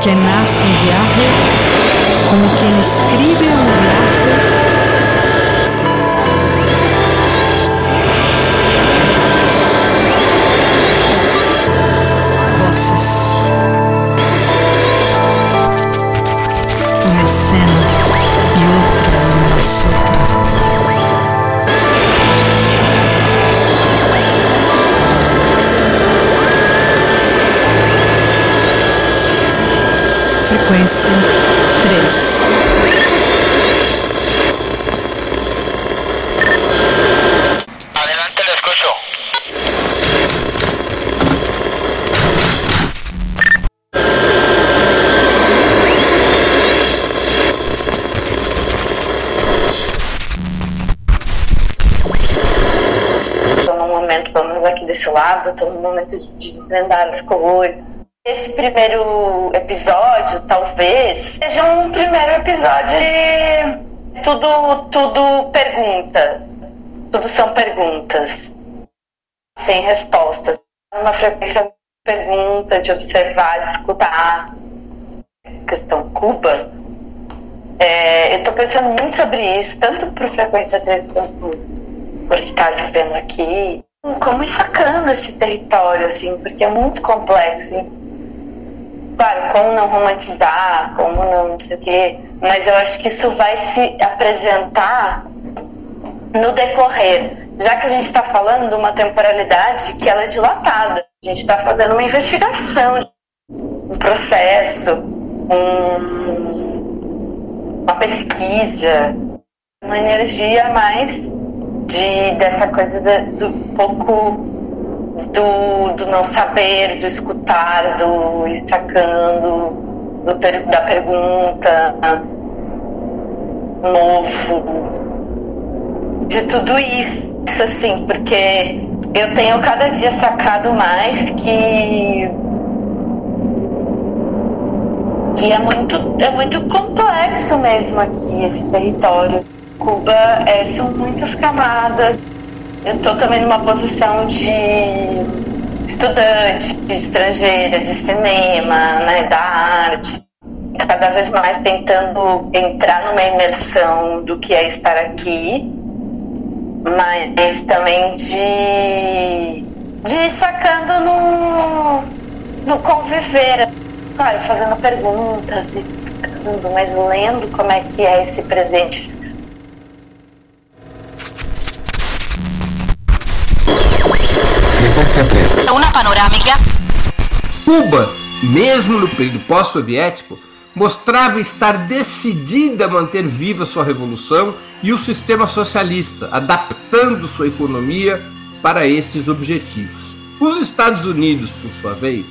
quem é nasce um viaje, como quem escreve um Frequência 3. Adelante, escucho. Estou num momento, pelo menos aqui desse lado, estou num momento de desvendar as coisas. Esse primeiro tudo, tudo pergunta. Tudo são perguntas, sem respostas. Uma frequência de pergunta, de observar, de escutar. Questão Cuba. É, eu estou pensando muito sobre isso, tanto por frequência 3 quanto por estar vivendo aqui, como sacando esse território, assim, porque é muito complexo. Claro, como não romantizar, como não, não sei o quê, mas eu acho que isso vai se apresentar no decorrer, já que a gente está falando de uma temporalidade que ela é dilatada. A gente está fazendo uma investigação, um processo, um, uma pesquisa, uma energia mais de dessa coisa do pouco do, do não saber, do escutar, do ir sacando, do da pergunta novo, de tudo isso, assim, porque eu tenho cada dia sacado mais que que é muito, é muito complexo mesmo aqui esse território. Cuba é, são muitas camadas. Eu estou também numa posição de estudante, de estrangeira, de cinema, né, da arte. Cada vez mais tentando entrar numa imersão do que é estar aqui, mas também de, de ir sacando no, no conviver claro, fazendo perguntas e mas lendo como é que é esse presente. 3. Una panorâmica Cuba, mesmo no período pós-soviético, mostrava estar decidida a manter viva sua revolução e o sistema socialista, adaptando sua economia para esses objetivos. Os Estados Unidos, por sua vez,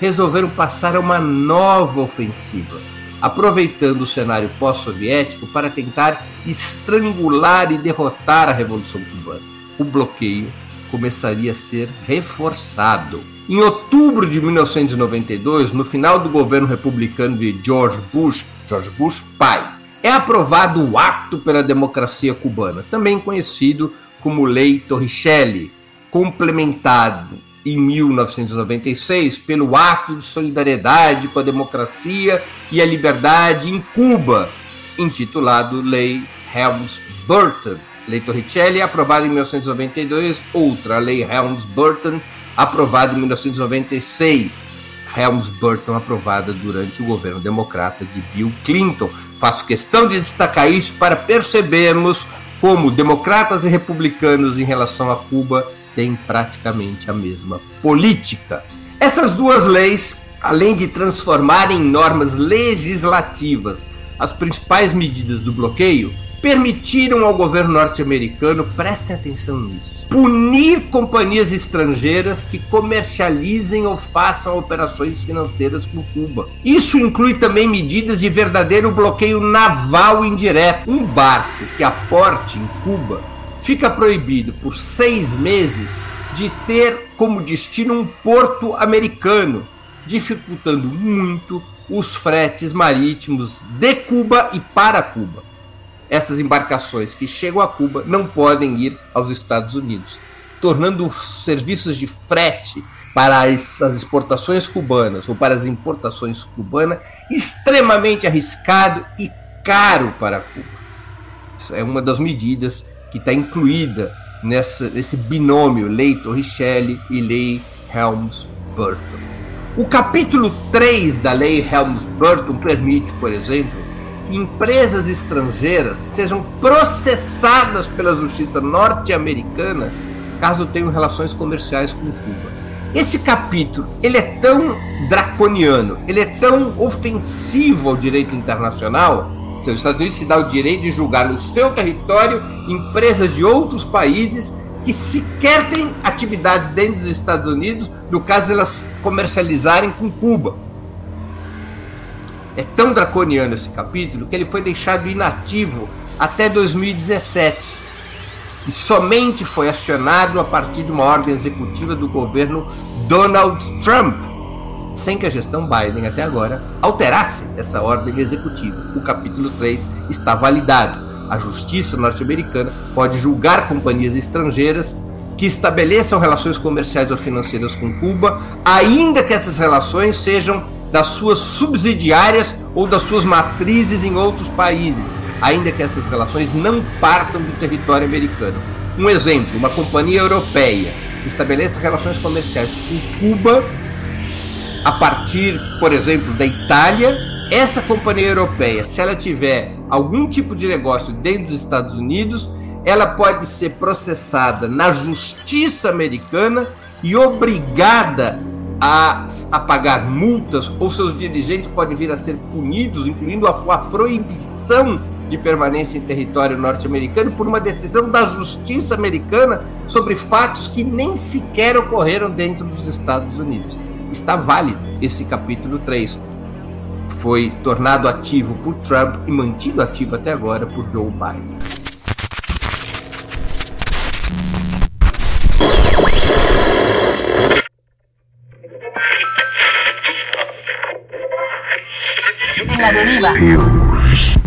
resolveram passar a uma nova ofensiva, aproveitando o cenário pós-soviético para tentar estrangular e derrotar a Revolução Cubana. O bloqueio começaria a ser reforçado. Em outubro de 1992, no final do governo republicano de George Bush, George Bush pai, é aprovado o Ato pela Democracia Cubana, também conhecido como Lei Torricelli, complementado em 1996 pelo Ato de Solidariedade com a Democracia e a Liberdade em Cuba, intitulado Lei Helms-Burton. Lei Torricelli, aprovada em 1992, outra, Lei Helms-Burton, aprovada em 1996. Helms-Burton aprovada durante o governo democrata de Bill Clinton. Faço questão de destacar isso para percebermos como democratas e republicanos em relação a Cuba têm praticamente a mesma política. Essas duas leis, além de transformarem em normas legislativas as principais medidas do bloqueio, permitiram ao governo norte-americano, prestem atenção nisso, punir companhias estrangeiras que comercializem ou façam operações financeiras com Cuba. Isso inclui também medidas de verdadeiro bloqueio naval indireto. Um barco que aporte em Cuba fica proibido por seis meses de ter como destino um porto americano, dificultando muito os fretes marítimos de Cuba e para Cuba essas embarcações que chegam a Cuba não podem ir aos Estados Unidos, tornando os serviços de frete para as, exportações cubanas ou para as importações cubanas extremamente arriscado e caro para Cuba. Isso é uma das medidas que está incluída nessa, nesse binômio Lei Torricelli e Lei Helms-Burton. O capítulo 3 da Lei Helms-Burton permite, por exemplo, empresas estrangeiras sejam processadas pela justiça norte-americana caso tenham relações comerciais com Cuba. Esse capítulo, ele é tão draconiano, ele é tão ofensivo ao direito internacional, se os Estados Unidos se dá o direito de julgar no seu território empresas de outros países que sequer têm atividades dentro dos Estados Unidos, no caso elas comercializarem com Cuba. É tão draconiano esse capítulo que ele foi deixado inativo até 2017 e somente foi acionado a partir de uma ordem executiva do governo Donald Trump, sem que a gestão Biden até agora alterasse essa ordem executiva. O capítulo 3 está validado. A justiça norte-americana pode julgar companhias estrangeiras que estabeleçam relações comerciais ou financeiras com Cuba, ainda que essas relações sejam das suas subsidiárias ou das suas matrizes em outros países, ainda que essas relações não partam do território americano. Um exemplo, uma companhia europeia estabeleça relações comerciais com Cuba a partir, por exemplo, da Itália, essa companhia europeia, se ela tiver algum tipo de negócio dentro dos Estados Unidos, ela pode ser processada na justiça americana e obrigada a, a pagar multas, ou seus dirigentes podem vir a ser punidos, incluindo a, a proibição de permanência em território norte-americano por uma decisão da justiça americana sobre fatos que nem sequer ocorreram dentro dos Estados Unidos. Está válido esse capítulo 3. Foi tornado ativo por Trump e mantido ativo até agora por Joe Biden. Deriva.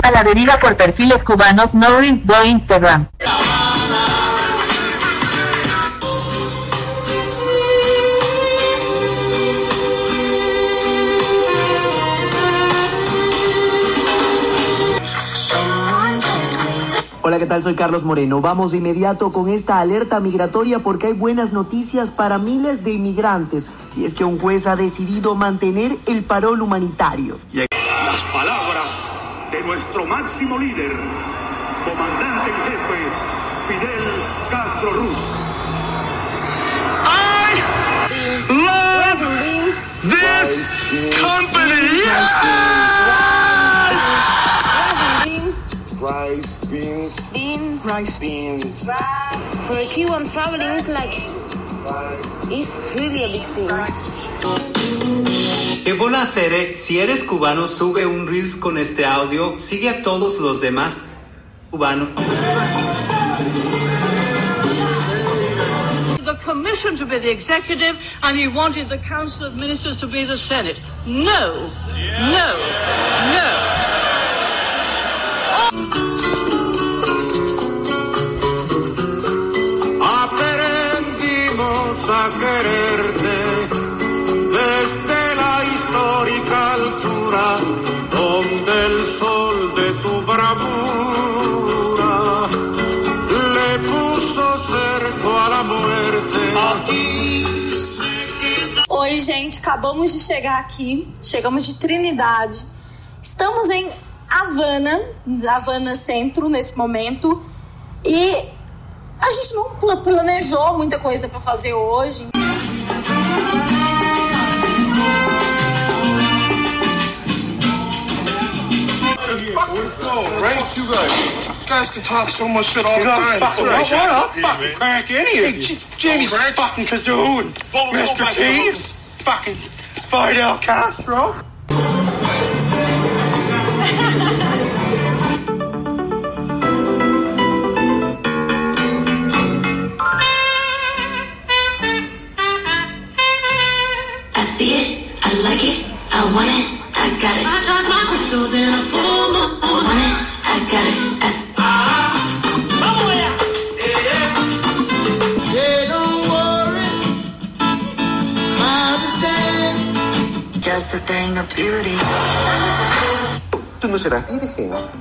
A la deriva por perfiles cubanos no reels do Instagram. Hola, ¿qué tal? Soy Carlos Moreno. Vamos de inmediato con esta alerta migratoria porque hay buenas noticias para miles de inmigrantes. Y es que un juez ha decidido mantener el parol humanitario. Las palabras de nuestro máximo líder, comandante en jefe, Fidel Castro Ruz. I love this company. Rice, beans, Beans. rice, beans, For a Cuban traveling, like, it's really a big thing. ¿Qué bola hacer? Si eres cubano, sube un Reels con este audio. Sigue a todos los demás cubanos. the commission to be the executive and he wanted the council of ministers to be the senate no no no Aprendimos a quererte desde la histórica altura donde el sol de tu bravura le puso cerco a la muerte. Oi, gente, acabamos de chegar aqui, chegamos de Trinidade. Estamos em Havana, Havana Centro nesse momento, e a gente não pla- planejou muita coisa para fazer hoje. Right? You guys. You guys can talk so much shit all the time. fucking Right. what? I'll fucking crack any of you. Jamie's Crack? fucking Kazoon. Mr. Keys. Fucking Fidel Castro.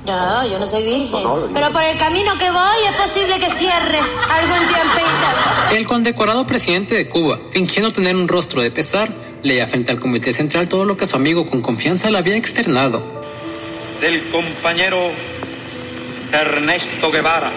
No, yo no soy virgen. No, no. Pero por el camino que voy es posible que cierre algún tiempito. El condecorado presidente de Cuba, fingiendo tener un rostro de pesar, leía frente al Comité Central todo lo que su amigo con confianza le había externado. del compañero Ernesto Guevara.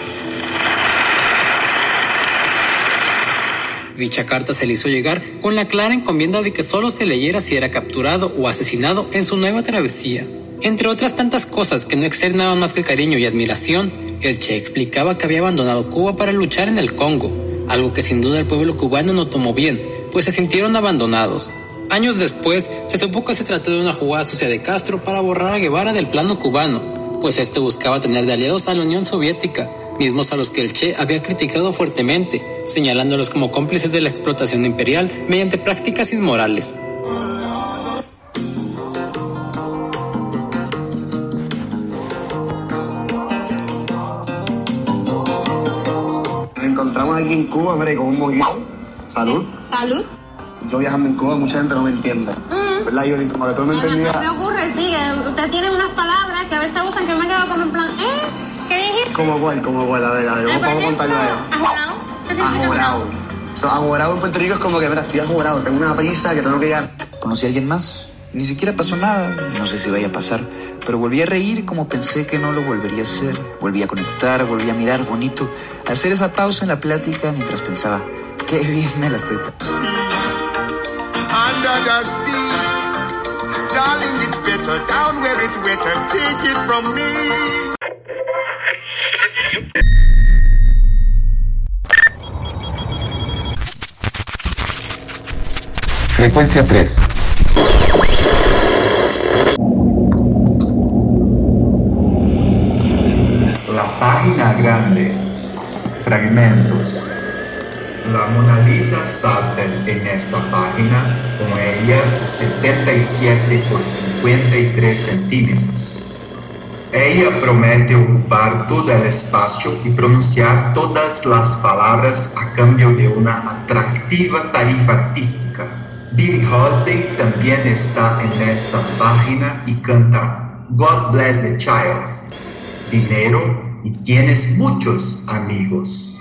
Dicha carta se le hizo llegar con la clara encomienda de que solo se leyera si era capturado o asesinado en su nueva travesía. Entre otras tantas cosas que no externaban más que cariño y admiración, el Che explicaba que había abandonado Cuba para luchar en el Congo, algo que sin duda el pueblo cubano no tomó bien, pues se sintieron abandonados. Años después, se supo que se trató de una jugada sucia de Castro para borrar a Guevara del plano cubano, pues este buscaba tener de aliados a la Unión Soviética, mismos a los que el Che había criticado fuertemente, señalándolos como cómplices de la explotación imperial mediante prácticas inmorales. Encontramos aquí en Cuba, hombre, con un movimiento. Salud. Salud. Yo viajando en Cuba, mucha gente no me entiende. ¿Verdad, Yuri? Como que tú no me Me, me ocurre, sí, que usted tiene unas palabras que a veces usan que me quedo como en plan, ¿eh? ¿Qué dijiste? ¿Cómo cuál? ¿Cómo cuál? A ver, a ver, vamos, vamos a contarlo a ver. ¿Ajorado? ¿Qué significa Ajorado. So, ajorado en Puerto Rico es como que, mira, estoy ajorado, tengo una prisa que tengo que llegar. Conocí a alguien más. Ni siquiera pasó nada. No sé si vaya a pasar. Pero volví a reír como pensé que no lo volvería a hacer. Volví a conectar, volví a mirar bonito. A hacer esa pausa en la plática mientras pensaba, qué bien me la estoy pasando. Frecuencia 3. La página grande. Fragmentos. La Mona Lisa salta en esta página con ella 77 por 53 centímetros. Ella promete ocupar todo el espacio y pronunciar todas las palabras a cambio de una atractiva tarifa artística. Billie Holiday también está en esta página y canta God Bless the Child. Dinero y tienes muchos amigos.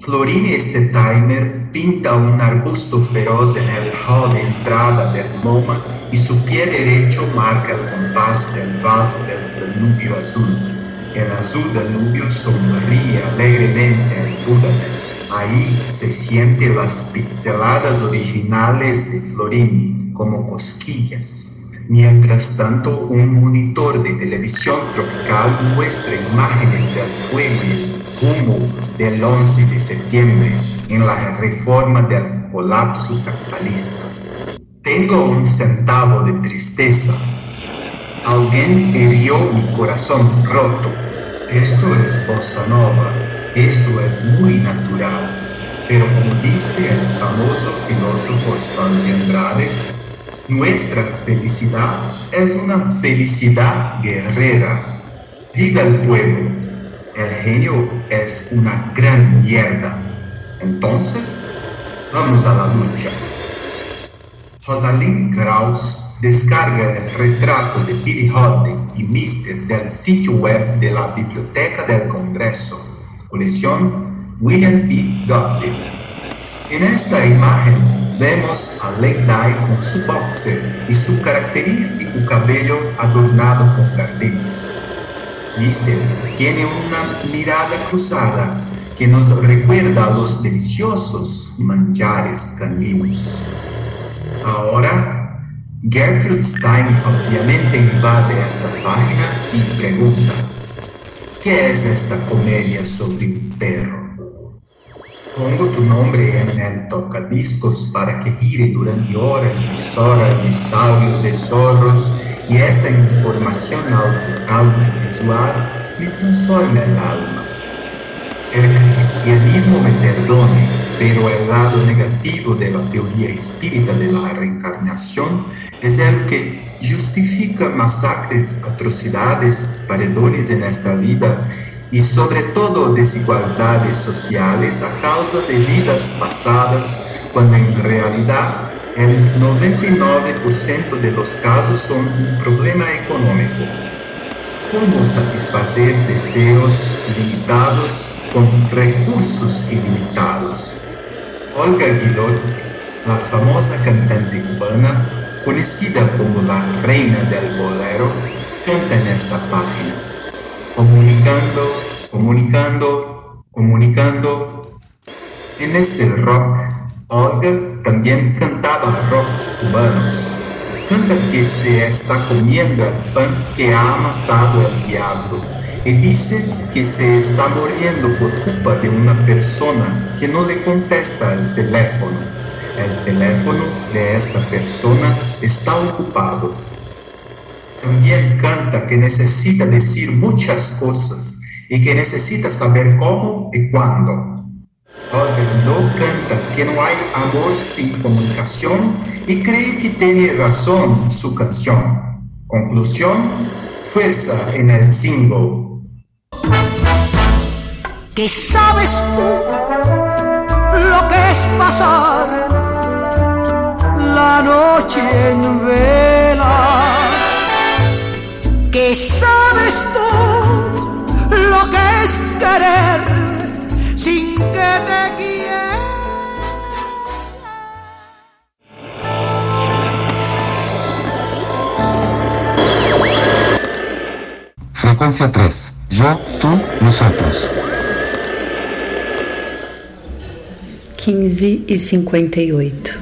Florini timer pinta un arbusto feroz en el hall de entrada del MoMA y su pie derecho marca el compás del vals del Danubio azul. El azul Danubio sonríe alegremente en Budapest. Ahí se sienten las pinceladas originales de Florini como cosquillas. Mientras tanto, un monitor de televisión tropical muestra imágenes del fuego humo del 11 de septiembre en la reforma del colapso capitalista. Tengo un centavo de tristeza. Alguien hirió mi corazón roto. Esto es bossa nova. Esto es muy natural. Pero como dice el famoso filósofo de Andrade, nuestra felicidad es una felicidad guerrera. Viva el pueblo. El genio es una gran mierda. Entonces, vamos a la lucha. Rosalind Krauss descarga el retrato de Billie Holiday y Mister del sitio web de la Biblioteca del Congreso, colección William P. Gottlieb. En esta imagen vemos a Di con su boxer y su característico cabello adornado con jardines. Mister tiene una mirada cruzada que nos recuerda a los deliciosos manjares caninos. Ahora, Gertrude Stein obviamente invade esta página y pregunta, ¿qué es esta comedia sobre un perro? Pongo tu nombre en el tocadiscos para que gire durante horas y horas y sabios de zorros y esta información auto- audiovisual me transforma el alma. El cristianismo me perdone, pero el lado negativo de la teoría espírita de la reencarnación es el que justifica masacres, atrocidades, paredones en esta vida y sobre todo desigualdades sociales a causa de vidas pasadas, cuando en realidad El 99% de los casos son un problema económico. ¿Cómo satisfacer deseos limitados con recursos ilimitados? Olga Aguilot, la famosa cantante cubana, conocida como la reina del bolero, canta en esta página, comunicando, comunicando, comunicando. En este rock, Olga también cantaba rocks cubanos. Canta que se está comiendo el pan que ha amasado el diablo y dice que se está muriendo por culpa de una persona que no le contesta el teléfono. El teléfono de esta persona está ocupado. También canta que necesita decir muchas cosas y que necesita saber cómo y cuándo. no canta que no hay amor sin comunicación y cree que tiene razón su canción. Conclusión, fuerza en el single. ¿Qué sabes tú lo que es pasar la noche en vela? ¿Qué sabes tú lo que es querer sin que te quiera? Frecuencia 3. Yo, tú, nosotros. 15 e 58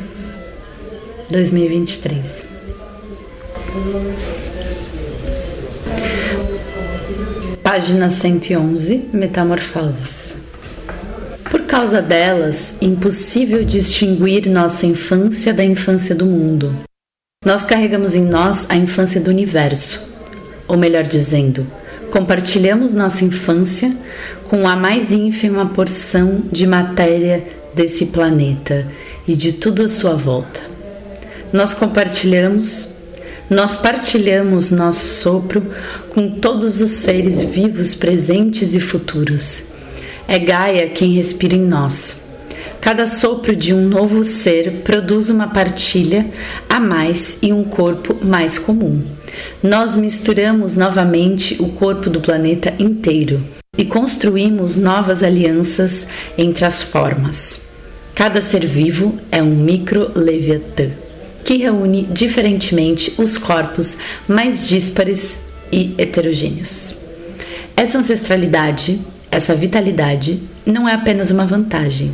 2023 Página 111 Metamorfoses Por causa delas, impossível distinguir nossa infância da infância do mundo. Nós carregamos em nós a infância do universo, ou melhor dizendo, compartilhamos nossa infância com a mais ínfima porção de matéria desse planeta e de tudo à sua volta. Nós compartilhamos, nós partilhamos nosso sopro com todos os seres vivos presentes e futuros. É Gaia quem respira em nós. Cada sopro de um novo ser produz uma partilha a mais e um corpo mais comum. Nós misturamos novamente o corpo do planeta inteiro e construímos novas alianças entre as formas. Cada ser vivo é um micro-leviatã que reúne diferentemente os corpos mais díspares e heterogêneos. Essa ancestralidade, essa vitalidade, não é apenas uma vantagem.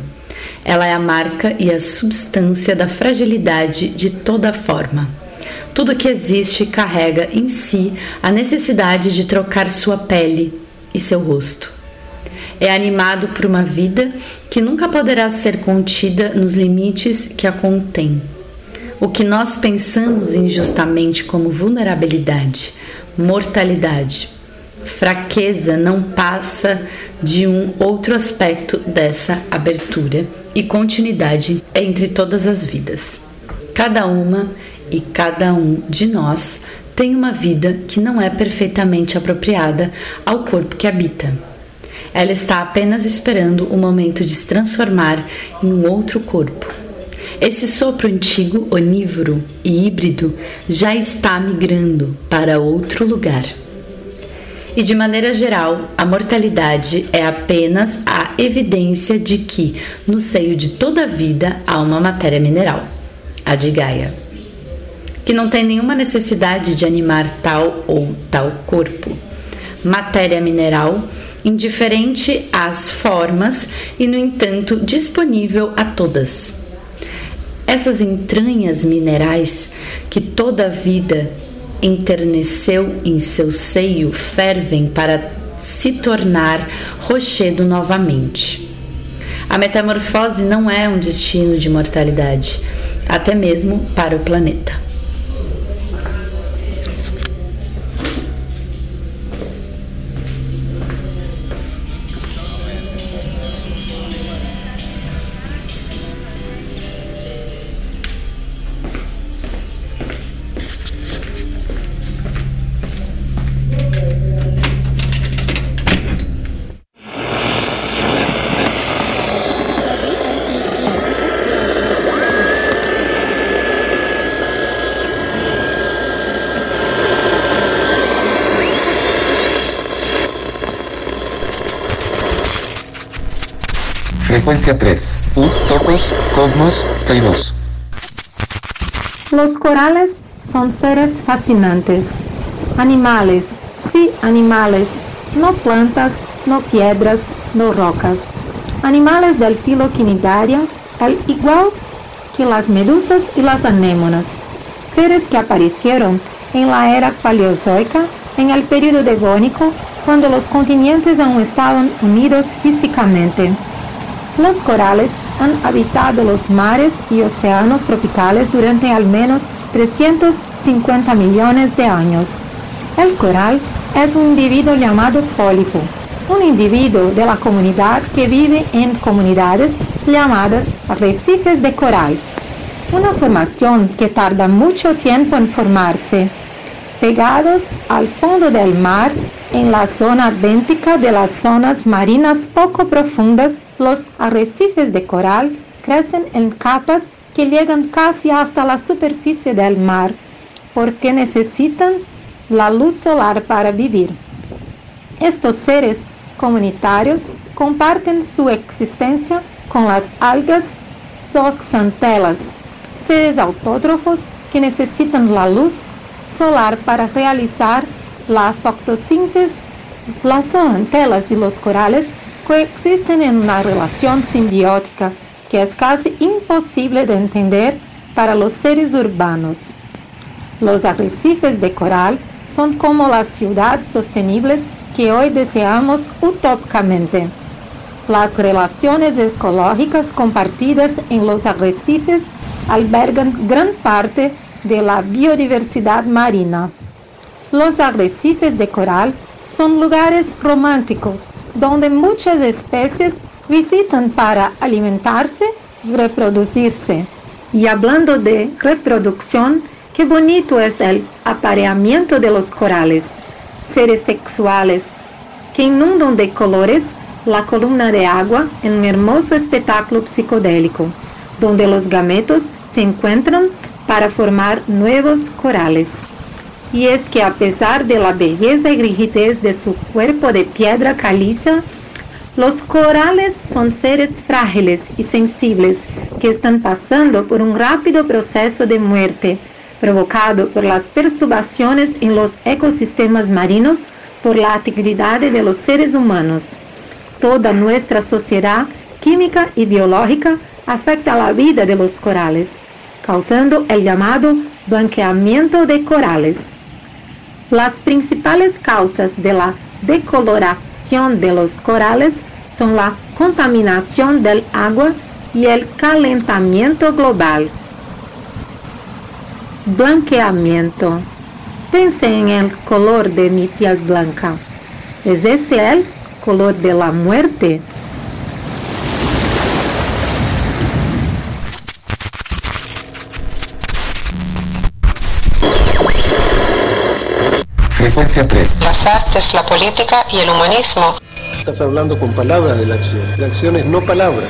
Ela é a marca e a substância da fragilidade de toda forma. Tudo que existe carrega em si a necessidade de trocar sua pele e seu rosto é animado por uma vida que nunca poderá ser contida nos limites que a contém. O que nós pensamos injustamente como vulnerabilidade, mortalidade, fraqueza não passa de um outro aspecto dessa abertura e continuidade entre todas as vidas. Cada uma e cada um de nós tem uma vida que não é perfeitamente apropriada ao corpo que habita. Ela está apenas esperando o momento de se transformar em um outro corpo. Esse sopro antigo, onívoro e híbrido já está migrando para outro lugar. E de maneira geral, a mortalidade é apenas a evidência de que no seio de toda a vida há uma matéria mineral, a de Gaia, que não tem nenhuma necessidade de animar tal ou tal corpo. Matéria mineral indiferente às formas e, no entanto, disponível a todas. Essas entranhas minerais que toda a vida enterneceu em seu seio fervem para se tornar rochedo novamente. A metamorfose não é um destino de mortalidade, até mesmo para o planeta. Frecuencia 3. U, topos, cosmos. Los corales son seres fascinantes. Animales, sí, animales, no plantas, no piedras, no rocas. Animales del filo quinidaria, al igual que las medusas y las anémonas. Seres que aparecieron en la era paleozoica, en el período devónico, cuando los continentes aún estaban unidos físicamente. Los corales han habitado los mares y océanos tropicales durante al menos 350 millones de años. El coral es un individuo llamado pólipo, un individuo de la comunidad que vive en comunidades llamadas arrecifes de coral, una formación que tarda mucho tiempo en formarse. Pegados al fondo del mar, en la zona béntica de las zonas marinas poco profundas, los arrecifes de coral crecen en capas que llegan casi hasta la superficie del mar, porque necesitan la luz solar para vivir. Estos seres comunitarios comparten su existencia con las algas zooxantelas, seres autótrofos que necesitan la luz solar para realizar la fotosíntesis. Las zooxantelas y los corales coexisten en una relación simbiótica que es casi imposible de entender para los seres urbanos. Los arrecifes de coral son como las ciudades sostenibles que hoy deseamos utópicamente. Las relaciones ecológicas compartidas en los arrecifes albergan gran parte de la biodiversidad marina. Los arrecifes de coral son lugares románticos donde muchas especies visitan para alimentarse y reproducirse. Y hablando de reproducción, qué bonito es el apareamiento de los corales, seres sexuales que inundan de colores la columna de agua en un hermoso espectáculo psicodélico, donde los gametos se encuentran para formar nuevos corales. Y es que a pesar de la belleza y rigidez de su cuerpo de piedra caliza, los corales son seres frágiles y sensibles que están pasando por un rápido proceso de muerte provocado por las perturbaciones en los ecosistemas marinos por la actividad de los seres humanos. Toda nuestra sociedad química y biológica afecta la vida de los corales, causando el llamado blanqueamiento de corales. Las principales causas de la decoloración de los corales son la contaminación del agua y el calentamiento global. Blanqueamiento. Pense en el color de mi piel blanca. ¿Es este el color de la muerte? Frecuencia 3. Las artes, la política y el humanismo. Estás hablando con palabras de la acción. La acción es no palabra.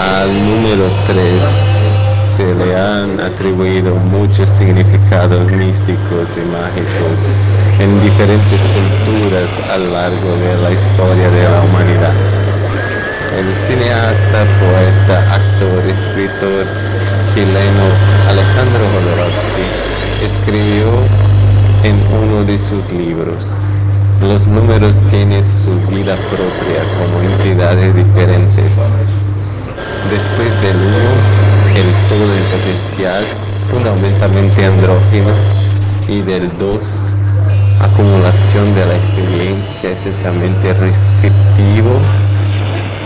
Al número 3 se le han atribuido muchos significados místicos y mágicos en diferentes culturas a lo largo de la historia de la humanidad. El cineasta, poeta, actor, escritor chileno Alejandro Jodorowsky escribió en uno de sus libros, los números tienen su vida propia como entidades diferentes. Después del uno, el todo en potencial, fundamentalmente andrógeno, y del 2, acumulación de la experiencia esencialmente receptivo.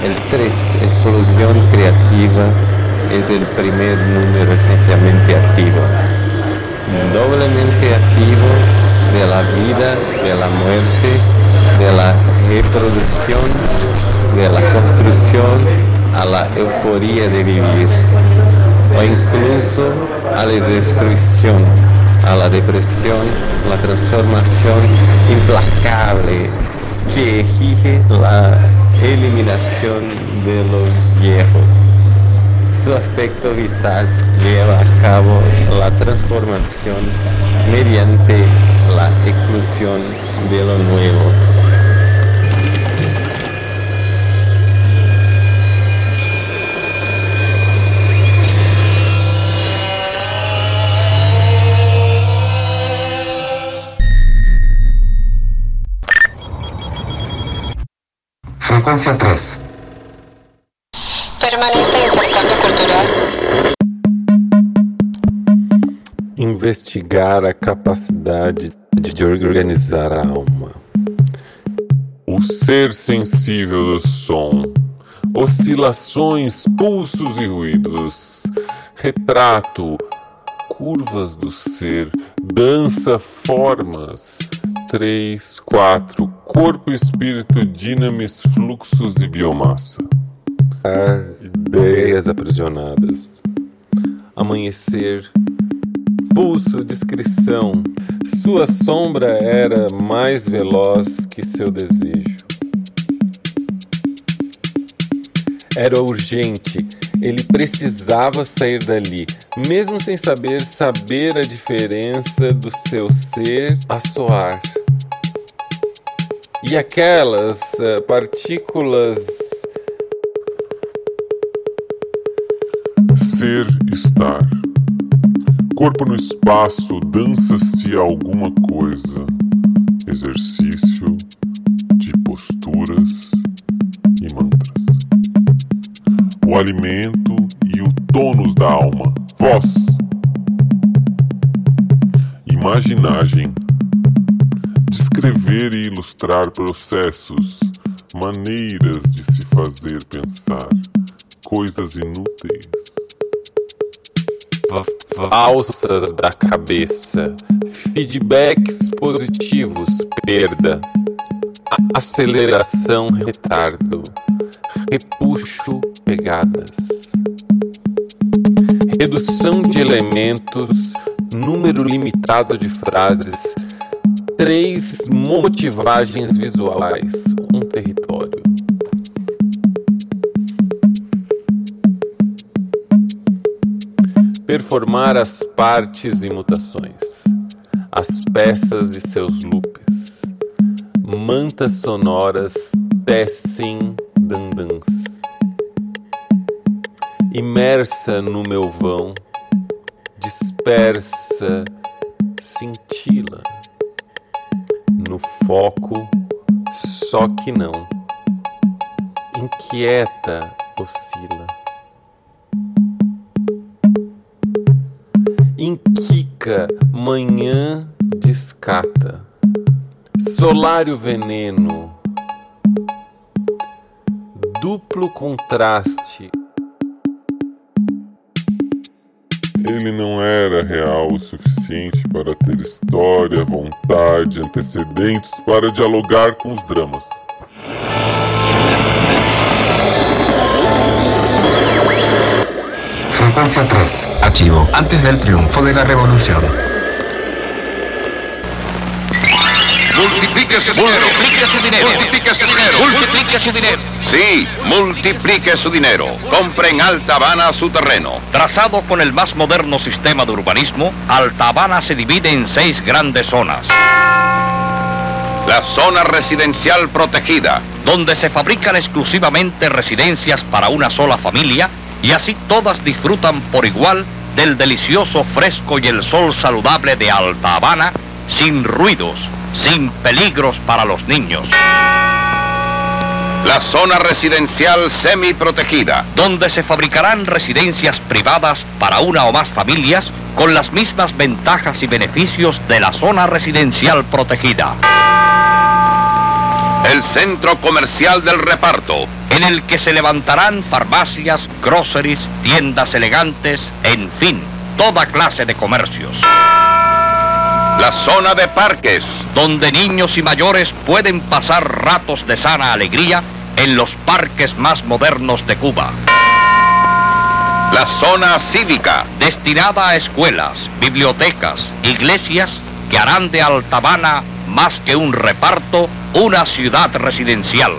El 3, explosión creativa, es el primer número esencialmente activo, doblemente activo de la vida, de la muerte, de la reproducción, de la construcción a la euforia de vivir, o incluso a la destrucción, a la depresión, la transformación implacable que exige la eliminación de lo viejo su aspecto vital lleva a cabo la transformación mediante la exclusión de lo nuevo. Frecuencia 3. Investigar a capacidade de organizar a alma. O ser sensível do som, oscilações, pulsos e ruídos, retrato, curvas do ser, dança, formas. 3, 4. Corpo, espírito, dinamis, fluxos e biomassa. Ideias aprisionadas. Amanhecer. Pulso, descrição. Sua sombra era mais veloz que seu desejo. Era urgente. Ele precisava sair dali, mesmo sem saber saber a diferença do seu ser a soar. E aquelas uh, partículas Ser estar. Corpo no espaço, dança-se alguma coisa. Exercício de posturas e mantras. O alimento e o tônus da alma. Voz. Imaginagem. Descrever e ilustrar processos, maneiras de se fazer pensar, coisas inúteis valsas da cabeça, feedbacks positivos, perda, aceleração, retardo, repuxo, pegadas, redução de elementos, número limitado de frases, três motivagens visuais, um território. Performar as partes e mutações, as peças e seus loops, mantas sonoras tecem dandãs. Imersa no meu vão, dispersa, cintila. No foco, só que não. Inquieta, oscila. Inquica, manhã descata. Solário veneno. Duplo contraste. Ele não era real o suficiente para ter história, vontade, antecedentes para dialogar com os dramas. Frecuencia 3. Activo. Antes del triunfo de la revolución. Multiplique su dinero. Multiplique su dinero. Multiplique su dinero. Multiplique su dinero. Sí, multiplique su dinero. Compre en Alta Habana su terreno. Trazado con el más moderno sistema de urbanismo, Alta Habana se divide en seis grandes zonas. La zona residencial protegida. Donde se fabrican exclusivamente residencias para una sola familia y así todas disfrutan por igual del delicioso fresco y el sol saludable de Alta Habana, sin ruidos, sin peligros para los niños. La zona residencial semi-protegida. Donde se fabricarán residencias privadas para una o más familias con las mismas ventajas y beneficios de la zona residencial protegida. El centro comercial del reparto. En el que se levantarán farmacias, groceries, tiendas elegantes, en fin, toda clase de comercios. La zona de parques. Donde niños y mayores pueden pasar ratos de sana alegría en los parques más modernos de Cuba. La zona cívica. Destinada a escuelas, bibliotecas, iglesias que harán de Altabana más que un reparto, una ciudad residencial.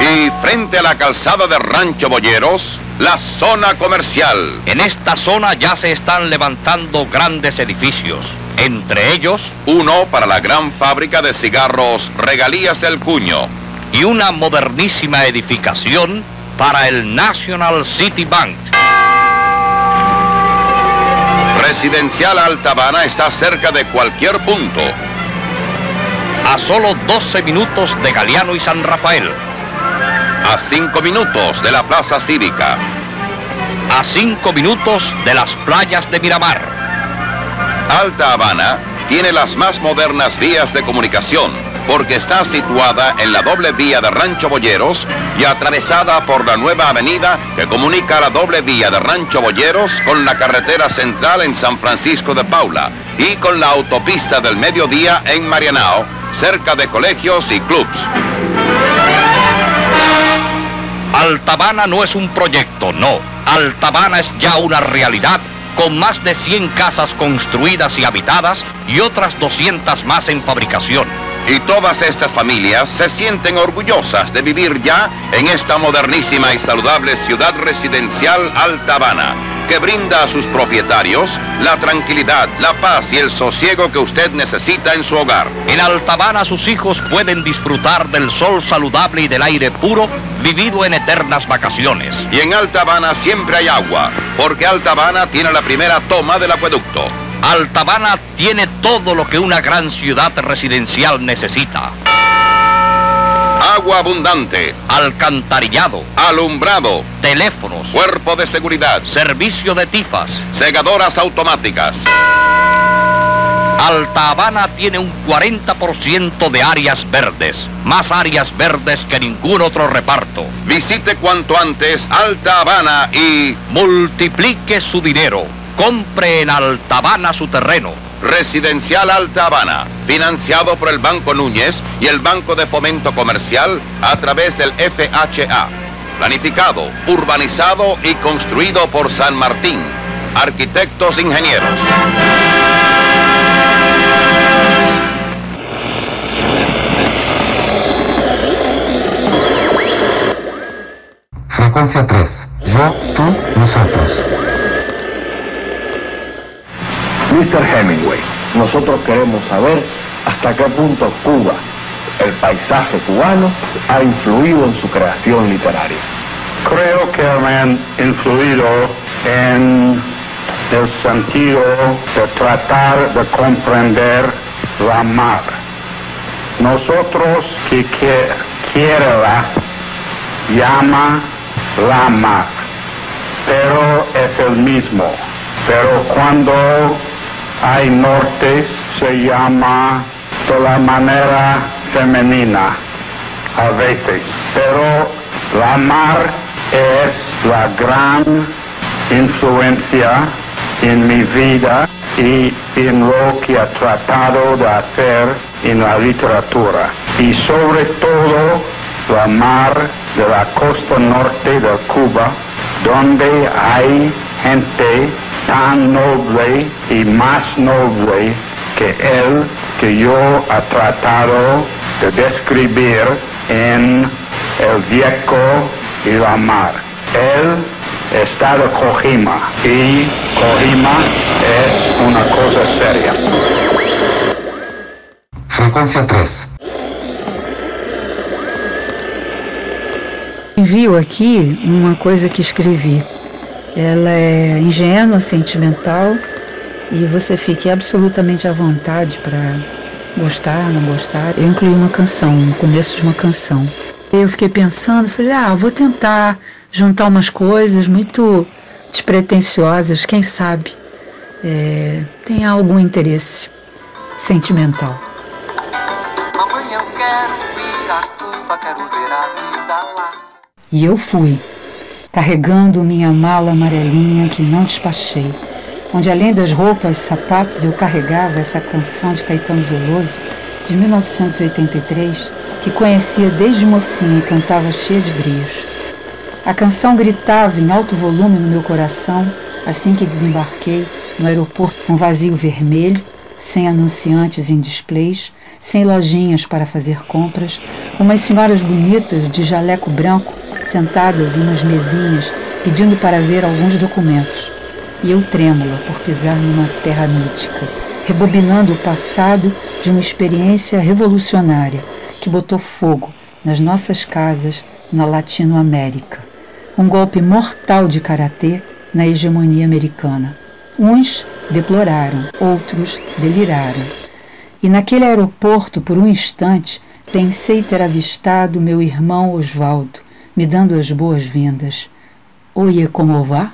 Y frente a la calzada de Rancho Boyeros, la zona comercial. En esta zona ya se están levantando grandes edificios, entre ellos uno para la gran fábrica de cigarros Regalías del Cuño y una modernísima edificación para el National City Bank. Residencial Alta Habana está cerca de cualquier punto. A solo 12 minutos de Galeano y San Rafael. A 5 minutos de la Plaza Cívica. A 5 minutos de las playas de Miramar. Alta Habana tiene las más modernas vías de comunicación porque está situada en la doble vía de Rancho Boyeros y atravesada por la nueva avenida que comunica la doble vía de Rancho Boyeros con la carretera central en San Francisco de Paula y con la autopista del mediodía en Marianao, cerca de colegios y clubs. Altabana no es un proyecto, no. Altabana es ya una realidad con más de 100 casas construidas y habitadas y otras 200 más en fabricación. Y todas estas familias se sienten orgullosas de vivir ya en esta modernísima y saludable ciudad residencial Alta Habana, que brinda a sus propietarios la tranquilidad, la paz y el sosiego que usted necesita en su hogar. En Alta Habana sus hijos pueden disfrutar del sol saludable y del aire puro vivido en eternas vacaciones. Y en Alta Habana siempre hay agua, porque Alta Habana tiene la primera toma del acueducto. Altabana tiene todo lo que una gran ciudad residencial necesita. Agua abundante, alcantarillado, alumbrado, teléfonos, cuerpo de seguridad, servicio de tifas, segadoras automáticas. Alta Habana tiene un 40% de áreas verdes, más áreas verdes que ningún otro reparto. Visite cuanto antes Alta Habana y multiplique su dinero. Compre en Alta Habana su terreno. Residencial Alta Habana, financiado por el Banco Núñez y el Banco de Fomento Comercial a través del FHA. Planificado, urbanizado y construido por San Martín. Arquitectos Ingenieros. Frecuencia 3. Yo, tú, nosotros. Mr. Hemingway, nosotros queremos saber hasta qué punto Cuba, el paisaje cubano, ha influido en su creación literaria. Creo que me han influido en el sentido de tratar de comprender la mar. Nosotros que quiera llama la mar, pero es el mismo. Pero cuando hay norte se llama de la manera femenina a veces, pero la mar es la gran influencia en mi vida y en lo que ha tratado de hacer en la literatura. Y sobre todo la mar de la costa norte de Cuba, donde hay gente tan noble y más noble que él que yo ha tratado de describir en El Viejo y la Mar. Él está de Kojima y Kojima es una cosa seria. Frecuencia 3. Envio aqui uma coisa que escrevi. Ela é ingênua, sentimental e você fique absolutamente à vontade para gostar, não gostar. Eu incluí uma canção, no começo de uma canção. Eu fiquei pensando, falei, ah, vou tentar juntar umas coisas muito despretensiosas, quem sabe é, tem algum interesse sentimental. Mamãe, eu quero ir a Cuba, quero ver a vida lá. E eu fui carregando minha mala amarelinha que não despachei, onde além das roupas, sapatos, eu carregava essa canção de Caetano Veloso, de 1983, que conhecia desde mocinha e cantava cheia de brios. A canção gritava em alto volume no meu coração assim que desembarquei no aeroporto um vazio vermelho, sem anunciantes em displays, sem lojinhas para fazer compras, umas senhoras bonitas de jaleco branco sentadas em umas mesinhas pedindo para ver alguns documentos. E eu trêmula por pisar numa terra mítica, rebobinando o passado de uma experiência revolucionária que botou fogo nas nossas casas na Latinoamérica. Um golpe mortal de karatê na hegemonia americana. Uns deploraram, outros deliraram. E naquele aeroporto, por um instante, pensei ter avistado meu irmão Osvaldo, me dando as boas-vindas. Oiê, como vá?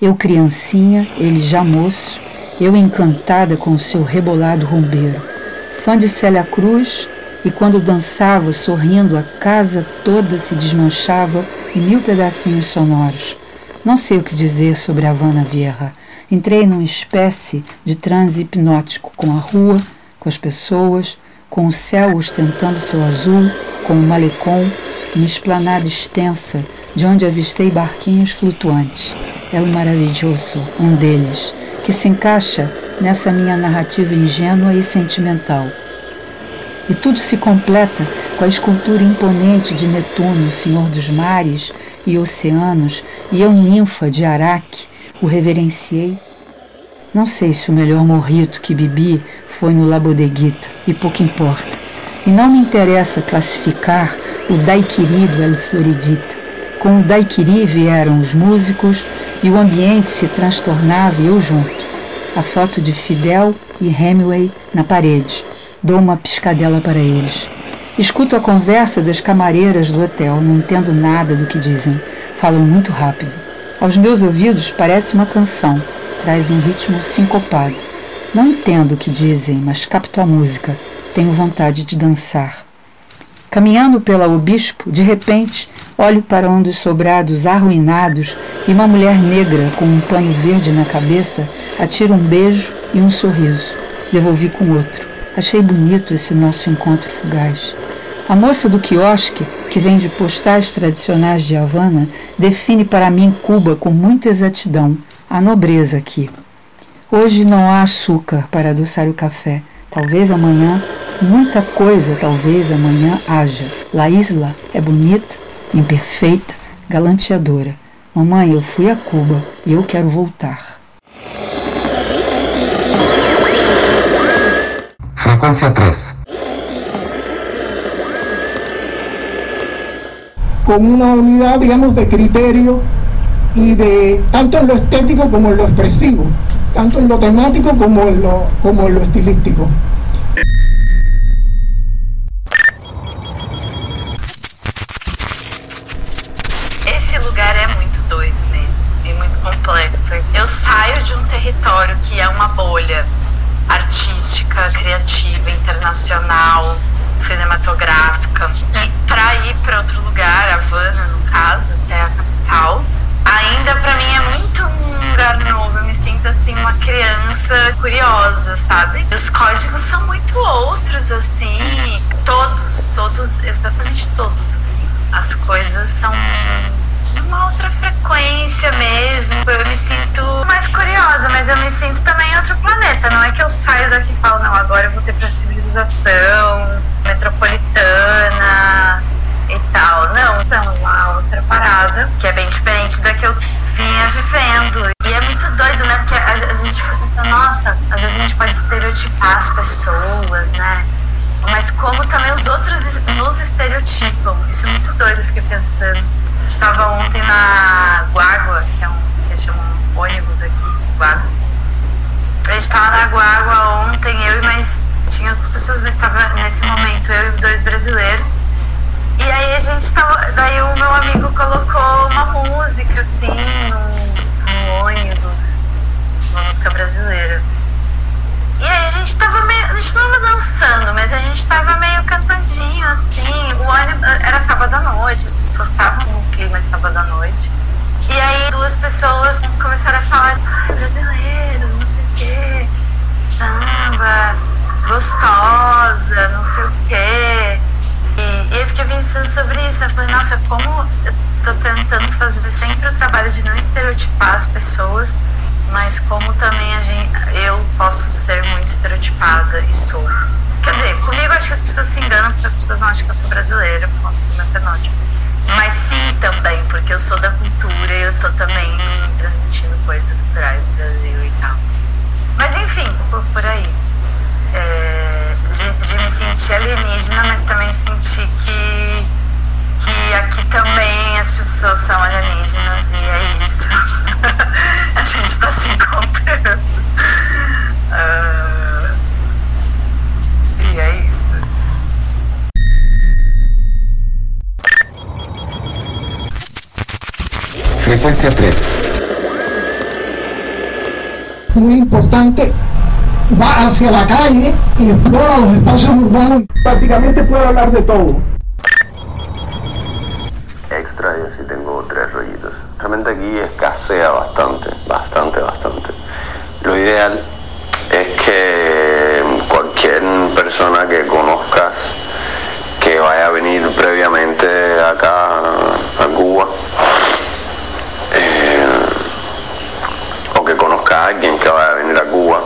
Eu criancinha, ele já moço, eu encantada com o seu rebolado rumbeiro. Fã de Célia Cruz, e quando dançava, sorrindo, a casa toda se desmanchava em mil pedacinhos sonoros. Não sei o que dizer sobre Havana Vieja. Entrei numa espécie de transe hipnótico com a rua, com as pessoas, com o céu ostentando seu azul, com o malecom, uma esplanada extensa de onde avistei barquinhos flutuantes. É o maravilhoso, um deles, que se encaixa nessa minha narrativa ingênua e sentimental. E tudo se completa com a escultura imponente de Netuno, Senhor dos Mares e Oceanos, e eu, ninfa de Araque, o reverenciei. Não sei se o melhor morrito que bebi foi no Labodeguita, e pouco importa. E não me interessa classificar o daiquiri do El Floridita. Com o daiquiri vieram os músicos e o ambiente se transtornava eu junto. A foto de Fidel e Hemingway na parede Dou uma piscadela para eles. Escuto a conversa das camareiras do hotel, não entendo nada do que dizem. Falam muito rápido. Aos meus ouvidos parece uma canção, traz um ritmo sincopado. Não entendo o que dizem, mas capto a música. Tenho vontade de dançar. Caminhando pela Obispo, de repente, olho para um dos sobrados arruinados e uma mulher negra com um pano verde na cabeça atira um beijo e um sorriso. Devolvi com outro. Achei bonito esse nosso encontro fugaz. A moça do quiosque, que vende postais tradicionais de Havana, define para mim Cuba com muita exatidão, a nobreza aqui. Hoje não há açúcar para adoçar o café. Talvez amanhã, muita coisa talvez amanhã haja. La Isla é bonita, imperfeita, galanteadora. Mamãe, eu fui a Cuba e eu quero voltar. Frecuencia 3. Con una unidad, digamos, de criterio y de tanto en lo estético como en lo expresivo, tanto en lo temático como en lo, como en lo estilístico. Outro lugar, Havana, no caso, que é a capital, ainda para mim é muito um lugar novo. Eu me sinto assim uma criança curiosa, sabe? Os códigos são muito outros, assim. Todos, todos, exatamente todos. Assim. As coisas são uma outra frequência mesmo. Eu me sinto mais curiosa, mas eu me sinto também em outro planeta. Não é que eu saio daqui e falo, não, agora eu vou ter pra civilização metropolitana e tal. Não, é uma outra parada que é bem diferente da que eu vinha vivendo. E é muito doido, né? Porque às vezes a gente fica pensando, nossa, às vezes a gente pode estereotipar as pessoas, né? Mas como também os outros nos estereotipam. Isso é muito doido, eu fiquei pensando estava ontem na Guagua, que é um que eles chamam ônibus aqui, Guagua. A gente estava na Guagua ontem, eu e mais. Tinha outras pessoas, mas estava nesse momento eu e dois brasileiros. E aí a gente tava. Daí o meu amigo colocou uma música assim no, no ônibus, uma música brasileira. E aí a gente tava meio. A gente não tava dançando, mas a gente tava meio cantandinho, assim. O ônibus, era sábado à noite, as pessoas estavam no clima de sábado à noite. E aí duas pessoas começaram a falar, ah, brasileiros, não sei o quê, samba, gostosa, não sei o quê. E, eu fiquei pensando sobre isso. Eu falei, nossa, como eu tô tentando fazer sempre o trabalho de não estereotipar as pessoas mas como também a gente, eu posso ser muito estereotipada e sou. Quer dizer, comigo acho que as pessoas se enganam porque as pessoas não acham que eu sou brasileira por conta do meu fenótipo. Mas sim também, porque eu sou da cultura e eu tô também transmitindo coisas culturais do Brasil e tal. Mas enfim, por, por aí. É, de, de me sentir alienígena, mas também senti que, que aqui também as pessoas são alienígenas e é isso. a gente está se encontrando. Uh, e é isso. Frequência 3. Muy importante va hacia la calle y explora los espacios urbanos. Prácticamente puede hablar de todo. Extra, yo sí tengo tres rollitos. Realmente aquí escasea bastante, bastante, bastante. Lo ideal es que cualquier persona que conozcas que vaya a venir previamente acá a Cuba eh, o que conozca a alguien que vaya a venir a Cuba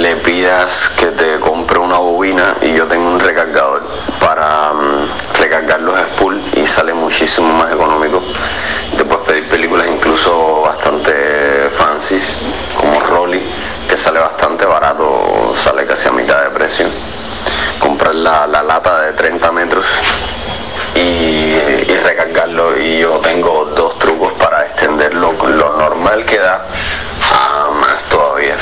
le pidas que te compre una bobina y yo tengo un recargador para mm, recargar los spool y sale muchísimo más económico. Te puedes pedir películas incluso bastante fancies como Rolly que sale bastante barato sale casi a mitad de precio. Comprar la, la lata de 30 metros y, y recargarlo y yo tengo dos trucos para extenderlo lo normal que da a más todavía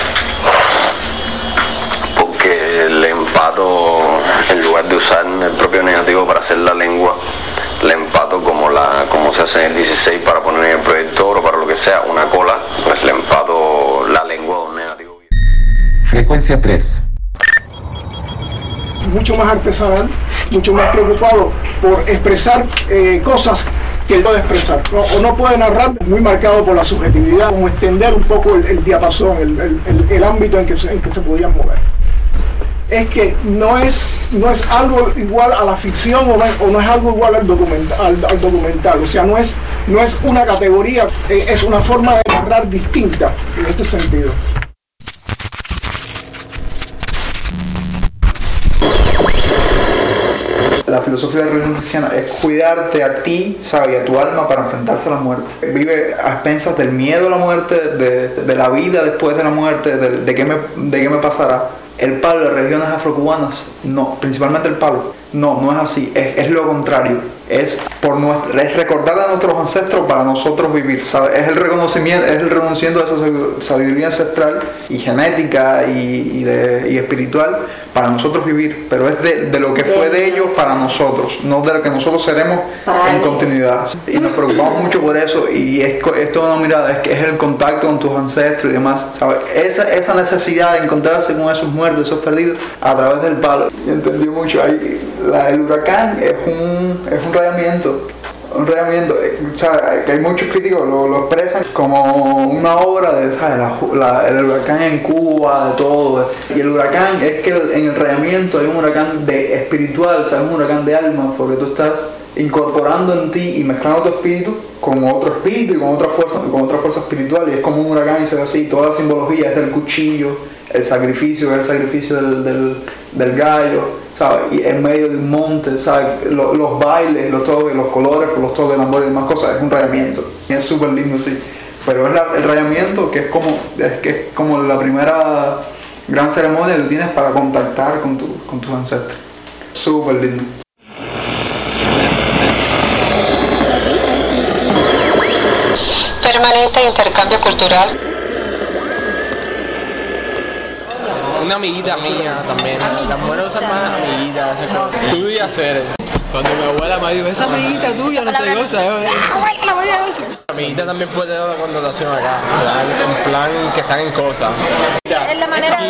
empato en lugar de usar el propio negativo para hacer la lengua le empato como la como se hace en el 16 para poner en el proyector o para lo que sea una cola pues le empato la lengua a un negativo Frecuencia 3. mucho más artesanal, mucho más preocupado por expresar eh, cosas que él puede expresar, ¿no? o no puede narrar, muy marcado por la subjetividad, como extender un poco el, el diapasón, el, el- el- ámbito en que, se, en que se podían mover. Es que no es, no es algo igual a la ficción o no es, algo igual al documental, al, al documental, o sea, no es, no es una categoría, eh, es una forma de narrar distinta en este sentido. La filosofía de la religión cristiana es cuidarte a ti, ¿sabes? A tu alma para enfrentarse a la muerte. Vive a expensas del miedo a la muerte, de, de la vida después de la muerte, de, de me, de qué me pasará. El palo de las religiones afrocubanas, no, principalmente el palo, no, no es así, es, es lo contrario. Es, por nuestra, es recordar a nuestros ancestros para nosotros vivir, ¿sabes? Es el reconocimiento, es el reconocimiento de esa sabidu- sabiduría ancestral y genética y, y de- y espiritual para nosotros vivir, pero es de, de lo que fue de ellos para nosotros, no de lo que nosotros seremos Para en ellos. continuidad. Y nos preocupamos mucho por eso y es, es toda una mirada, es que es el contacto con tus ancestros y demás, ¿sabes? Esa, esa necesidad de encontrarse con esos muertos, esos perdidos, a través del palo. Y entendí mucho ahí, la- el huracán es un, es un rayamiento. Un rayamiento, eh, ¿sabes? hay muchos críticos lo, lo expresan como una obra de ¿sabes? La la- el huracán en Cuba, de todo. Y el huracán es que el- en el rayamiento hay un huracán de espiritual, ¿sabes? un huracán de alma, porque tú estás incorporando en ti y mezclando tu espíritu con otro espíritu y con otra fuerza, con otra fuerza espiritual y es como un huracán y se ve así, toda la simbología es del cuchillo, el sacrificio, el sacrificio del, del, gallo, ¿sabes? Y en medio de un monte, ¿sabes? Lo- Los, bailes, los toques, los colores, los toques de tambor y demás cosas, es un rayamiento. Es súper lindo, sí. Pero es el rayamiento que es como, es que es como la primera gran ceremonia que tú tienes para contactar con, tu, con tus ancestros. Súper lindo. Permanente intercambio cultural. Una amiguita mía también. Las mujeres usan más amiguitas. Tú y hacer. Cuando mi abuela me dijo, esa amiguita tuya no se goza. Amiguita también puede tener una connotación acá. En plan que están en cosas. Es la manera de,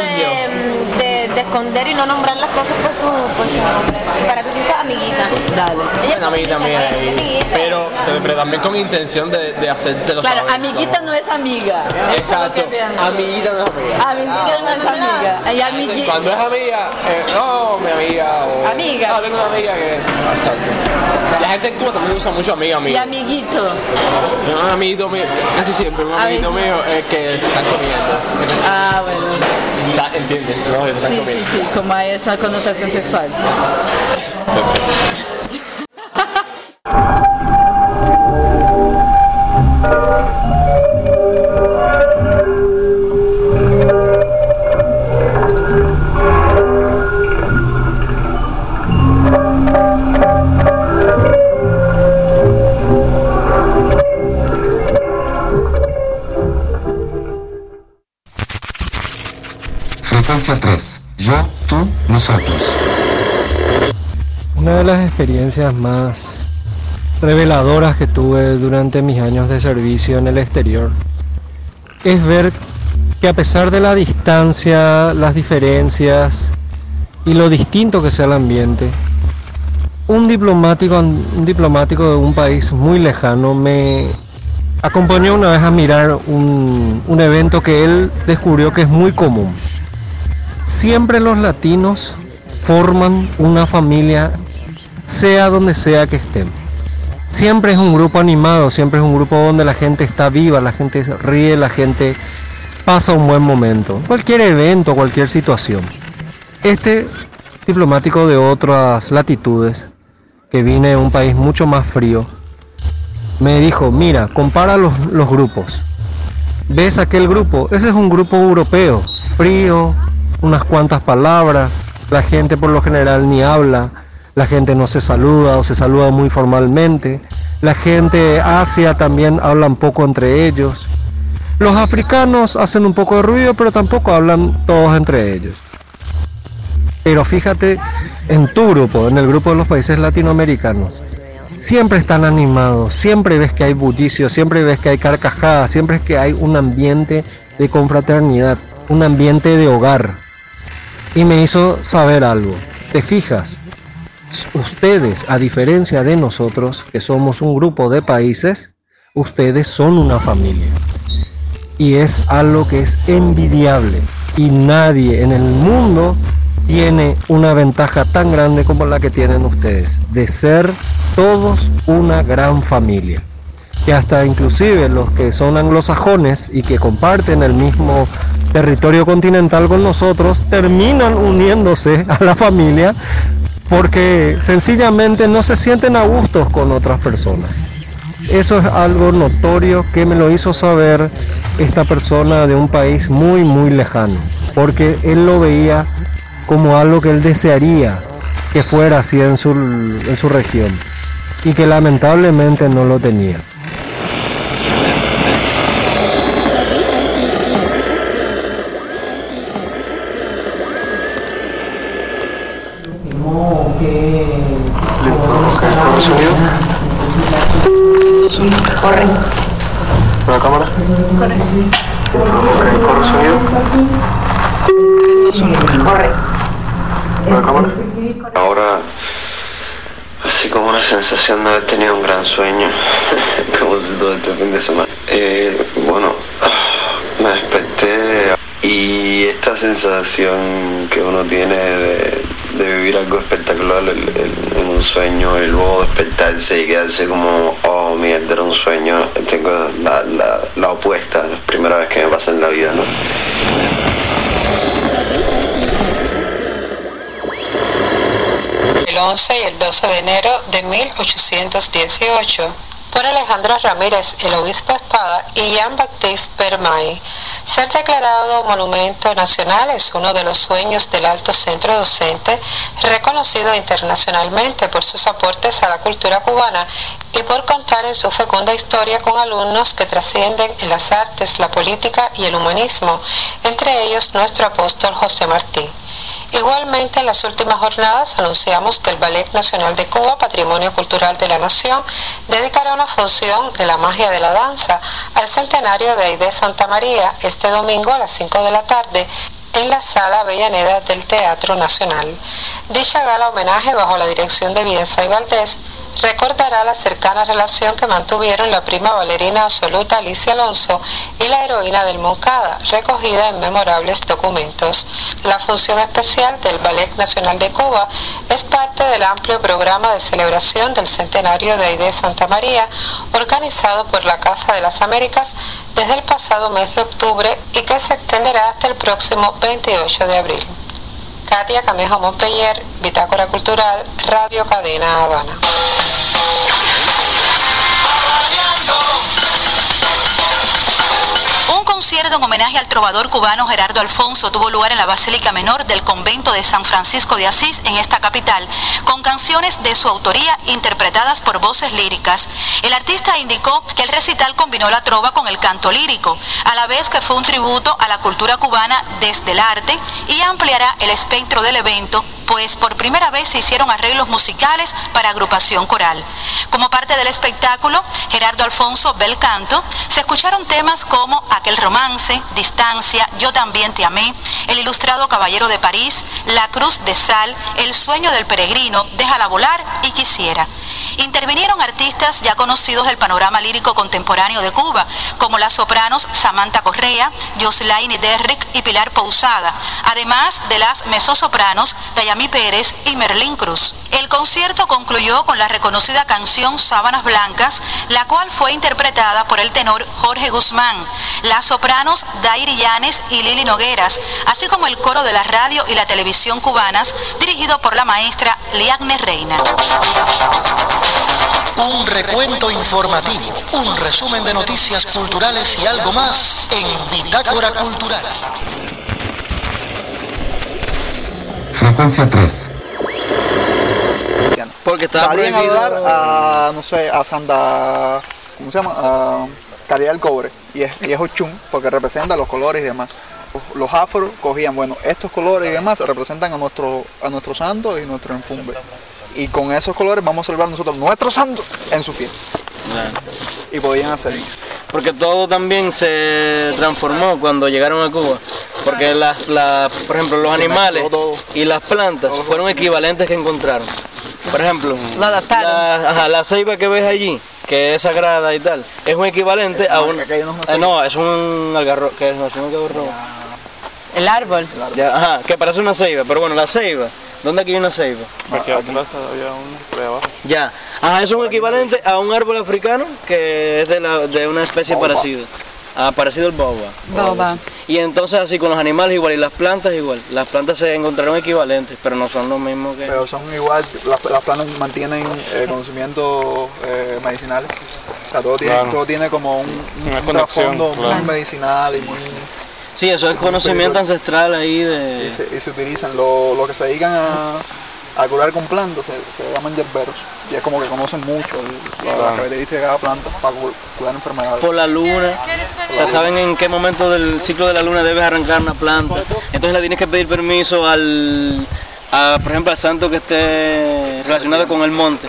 de- de esconder y no nombrar las cosas por su, por su nombre. Para eso se usa amiguita. Dale. Una amiguita mía ahí. Pero, pero también con intención de, de hacértelo Claro, saber. amiguita no es amiga. Exacto. Amiguita no es amiga. Amiguita no es amiga. Y amigui- Cuando es amiga, eh, no, mi amiga. O, Amiga. No, tengo una amiga que. Exacto. La gente en Cuba también usa mucho amiga, Y amiga. amiguito. Un amiguito mío, casi siempre, un amiguito mío es que se están comiendo. Ah, velho. Tá, entiendes, ¿no? sim, sim, como é essa conotação sexual. Frecuencia 3. Yo, tú, nosotros. Una de las experiencias más reveladoras que tuve durante mis años de servicio en el exterior es ver que a pesar de la distancia, las diferencias y lo distinto que sea el ambiente, un diplomático, un diplomático de un país muy lejano me acompañó una vez a mirar un evento que él descubrió que es muy común. Siempre los latinos forman una familia, sea donde sea que estén. Siempre es un grupo animado, siempre es un grupo donde la gente está viva, la gente ríe, la gente pasa un buen momento. Cualquier evento, cualquier situación. Este diplomático de otras latitudes, que viene de un país mucho más frío, me dijo, mira, compara los, los grupos. ¿Ves aquel grupo? Ese es un grupo europeo, frío, unas cuantas palabras, la gente por lo general ni habla, la gente no se saluda o se saluda muy formalmente, la gente Asia también hablan poco entre ellos. Los africanos hacen un poco de ruido, pero tampoco hablan todos entre ellos. Pero fíjate en tu grupo, en el grupo de los países latinoamericanos, siempre están animados, siempre ves que hay bullicio, siempre ves que hay carcajadas, siempre es que hay un ambiente de confraternidad, un ambiente de hogar. Y me hizo saber algo. ¿Te fijas? Ustedes, a diferencia de nosotros, que somos un grupo de países, ustedes son una familia. Y es algo que es envidiable. Y nadie en el mundo tiene una ventaja tan grande como la que tienen ustedes, de ser todos una gran familia. Que hasta inclusive los que son anglosajones y que comparten el mismo territorio continental con nosotros, terminan uniéndose a la familia porque sencillamente no se sienten a gustos con otras personas. Eso es algo notorio que me lo hizo saber esta persona de un país muy, muy lejano, porque él lo veía como algo que él desearía que fuera así en su, en su región y que lamentablemente no lo tenía. Listo, ok, corre sonido. Corre. ¿La cámara? Corre. Ok, corre sonido. Corre. ¿La cámara? Ahora, así como una sensación de haber tenido un gran sueño, como si todo este fin de semana. Eh, bueno, me desperté y esta sensación que uno tiene de, de vivir algo espectacular en un sueño y luego despertarse y quedarse como, oh mierda, era un sueño, tengo la, la, la opuesta, es la primera vez que me pasa en la vida, ¿no? el 11 y el 12 de enero de 1818 por Alejandro Ramírez, el obispo Espada, y Jean-Baptiste Permay. Ser declarado monumento nacional es uno de los sueños del alto centro docente, reconocido internacionalmente por sus aportes a la cultura cubana y por contar en su fecunda historia con alumnos que trascienden en las artes, la política y el humanismo, entre ellos nuestro apóstol José Martí. Igualmente, en las últimas jornadas anunciamos que el Ballet Nacional de Cuba, Patrimonio Cultural de la Nación, dedicará una función de la magia de la danza al centenario de Aide Santa María este domingo a las 5 de la tarde en la sala Avellaneda del Teatro Nacional. Dicha gala homenaje bajo la dirección de y Valdés recordará la cercana relación que mantuvieron la prima bailarina absoluta Alicia Alonso y la heroína del Moncada, recogida en memorables documentos. La función especial del Ballet Nacional de Cuba es parte del amplio programa de celebración del centenario de Aide Santa María, organizado por la Casa de las Américas desde el pasado mes de octubre y que se extenderá hasta el próximo 28 de abril. Katia Camejo Montpellier, Bitácora Cultural, Radio Cadena Habana. Concierto en homenaje al trovador cubano Gerardo Alfonso tuvo lugar en la Basílica Menor del Convento de San Francisco de Asís en esta capital, con canciones de su autoría interpretadas por voces líricas. El artista indicó que el recital combinó la trova con el canto lírico, a la vez que fue un tributo a la cultura cubana desde el arte y ampliará el espectro del evento pues por primera vez se hicieron arreglos musicales para agrupación coral. Como parte del espectáculo, Gerardo Alfonso Bel Canto, se escucharon temas como Aquel romance, Distancia, Yo también te amé, El ilustrado Caballero de París, La Cruz de Sal, El sueño del peregrino, Déjala volar y Quisiera. Intervinieron artistas ya conocidos del panorama lírico contemporáneo de Cuba, como las sopranos Samantha Correa, Joslaine Derrick y Pilar Pousada, además de las mezzosopranos Dayami Pérez y Merlín Cruz. El concierto concluyó con la reconocida canción Sábanas Blancas, la cual fue interpretada por el tenor Jorge Guzmán, las sopranos Dairi Llanes y Lili Nogueras, así como el coro de la radio y la televisión cubanas, dirigido por la maestra Liagne Reina. Un recuento informativo, un resumen de noticias culturales y algo más en Bitácora Cultural. Frecuencia 3. Porque estaba salían a no sé, a Santa, ¿cómo se llama? A Caridad del Cobre. Y es, y es Ochun, porque representa los colores y demás. Los- Los afros cogían, bueno, estos colores y demás representan a nuestro, a nuestro santo y nuestro enfumbe. Y con esos colores vamos a celebrar nosotros nuestro santo en su fiesta. Y podían hacer. Porque todo también se transformó cuando llegaron a Cuba. Porque las, las- por ejemplo, los animales y las plantas fueron equivalentes que encontraron. Por ejemplo, la, ajá, la ceiba que ves allí, que es sagrada y tal, es un equivalente a un... eh, no, es un algarrobo, que es, no, es un algarrobo. El árbol. Ya, ajá, que parece una ceiba, pero bueno, la ceiba, ¿dónde aquí hay una ceiba? Aquí atrás había ahí abajo. Ya, ajá, es un equivalente a un árbol africano que es de, la, de una especie parecida. Ah, parecido al baobab. Baobab. Y entonces así con los animales igual y las plantas igual. Las plantas se encontraron equivalentes, pero no son lo mismo que... Pero son igual, las, las plantas mantienen eh, conocimientos eh, medicinales. O sea, todo tiene, Claro. todo tiene como un, Una un trasfondo claro. muy medicinal y muy... Sí, eso es conocimiento ancestral ahí de... Y se, y se utilizan, lo, lo que se dedican a, a curar con plantas se, se llaman yerberos. Y es como que conocen mucho las Claro. características de cada planta para cu- curar enfermedades. por la luna, o sea, saben en qué momento del ciclo de la luna debes arrancar una planta. Entonces le tienes que pedir permiso al, a, por ejemplo, al santo que esté relacionado con el monte.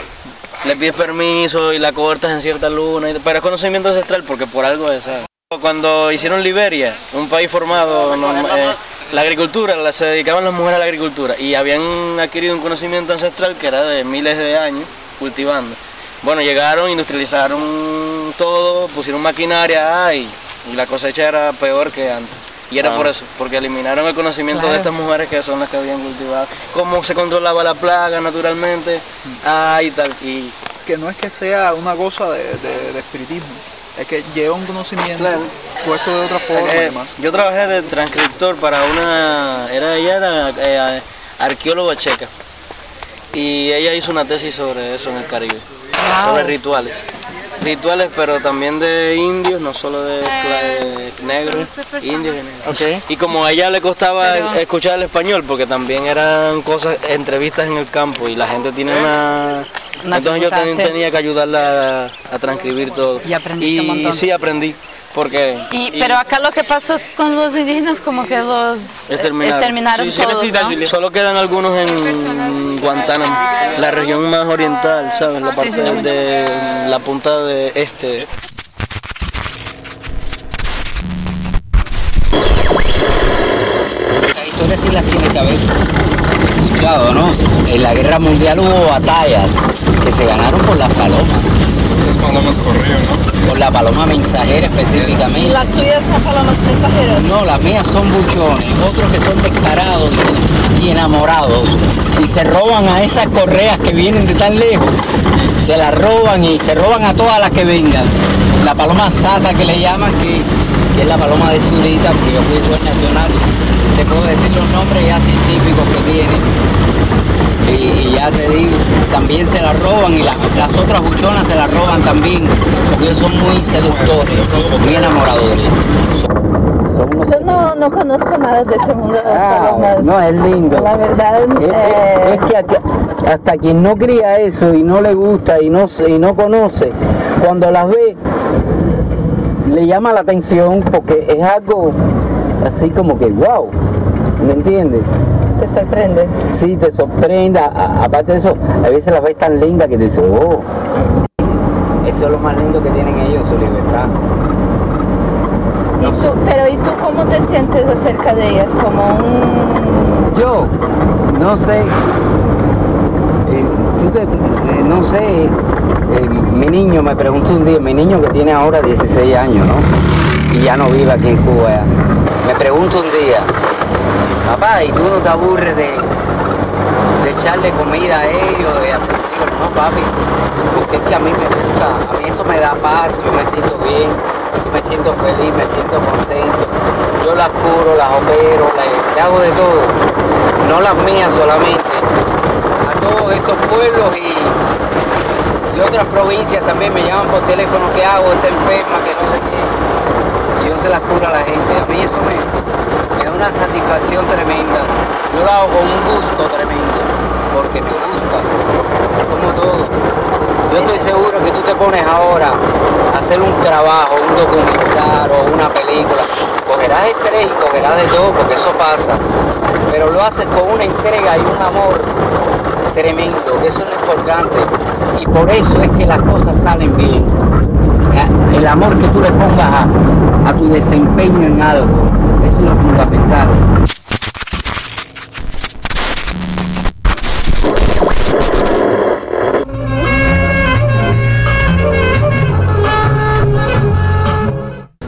Le pides permiso y la cortas en cierta luna, pero es conocimiento ancestral porque por algo es, ¿sabes? Cuando hicieron Liberia, un país formado, no, eh, la agricultura, la- se dedicaban las mujeres a la agricultura y habían adquirido un conocimiento ancestral que era de miles de años cultivando. Bueno, llegaron, industrializaron todo, pusieron maquinaria y, y la cosecha era peor que antes. Y era Ah. por eso, porque eliminaron el conocimiento Claro. de estas mujeres que son las que habían cultivado, cómo se controlaba la plaga naturalmente, ah, y tal. Y Que no es que sea una cosa de, de- de espiritismo, es que lleva un conocimiento puesto de otra forma y Eh, demás. yo trabajé de transcriptor para una, era ella era eh, arqueóloga checa. Y ella hizo una tesis sobre eso en el Caribe, sobre rituales, rituales pero también de indios, no solo de, de negros, indios y negros. Y como a ella le costaba Pero- escuchar el español porque también eran cosas, entrevistas en el campo y la gente tiene una... Una entonces yo ten- tenía que ayudarla a, a transcribir todo. Y aprendiste un Y montón. sí aprendí, porque... Y, pero acá lo que pasó con los indígenas como que los eh, Exterminaron. exterminaron Sí, todos. Solo quedan algunos en Guantánamo, la región más oriental, ¿sabes? La parte sí, sí. de la punta de este. Las historias sí las tiene que haber escuchado, ¿no? En la guerra mundial hubo batallas que se ganaron por las palomas. Palomas corrieron, ¿no? Por la paloma mensajera específicamente. ¿Las tuyas son palomas mensajeras? No, las mías son buchones, otros que son descarados y enamorados y se roban a esas correas que vienen de tan lejos. Se las roban y se roban a todas las que vengan. La paloma sata que le llaman, que, que es la paloma de Zurita, porque yo fui juez nacional. Te puedo decir los nombres ya científicos que tiene. Y, y ya te digo, también se la roban y la- las otras buchonas se la roban también, porque ellos son muy seductores, muy enamoradores. Yo no, no conozco nada de ese mundo de las palomas. Ah, No, es lindo. La verdad, Es, eh, es que hasta, hasta quien no cría eso y no le gusta y no, y no conoce, cuando las ve, le llama la atención porque es algo así como que wow, ¿me entiendes? ¿Te sorprende? Sí, te sorprende. A- aparte de eso, a veces las ves tan lindas que te dices, oh. Eso es lo más lindo que tienen ellos, su libertad. ¿Y tú, pero ¿y tú cómo te sientes acerca de ellas? Como un... Yo, no sé, eh, tú te- eh, no sé, eh, mi niño me preguntó un día, mi niño que tiene ahora 16 años, ¿no? Y ya no vive aquí en Cuba, ya. me pregunta un día, papá, ¿y tú no te aburres de, de echarle comida a ellos? De hacer-?" Digo, no, papi, porque es que a mí me gusta, a mí esto me da paz, yo me siento bien, yo me siento feliz, me siento contento. Yo las curo, las opero, le hago de todo. No las mías solamente. A todos estos pueblos y, otras provincias también me llaman por teléfono que hago, está enferma, que no sé qué. Y yo se las curo a la gente. A mí eso me, una satisfacción tremenda. Yo lo hago con un gusto tremendo, porque me gusta, como todo. Yo estoy seguro que tú te pones ahora a hacer un trabajo, un documental o una película. Cogerás estrés y cogerás de todo, porque eso pasa. Pero lo haces con una entrega y un amor tremendo, que eso es lo importante. Y por eso es que las cosas salen bien. El amor que tú le pongas a, a tu desempeño en algo, lo fundamental.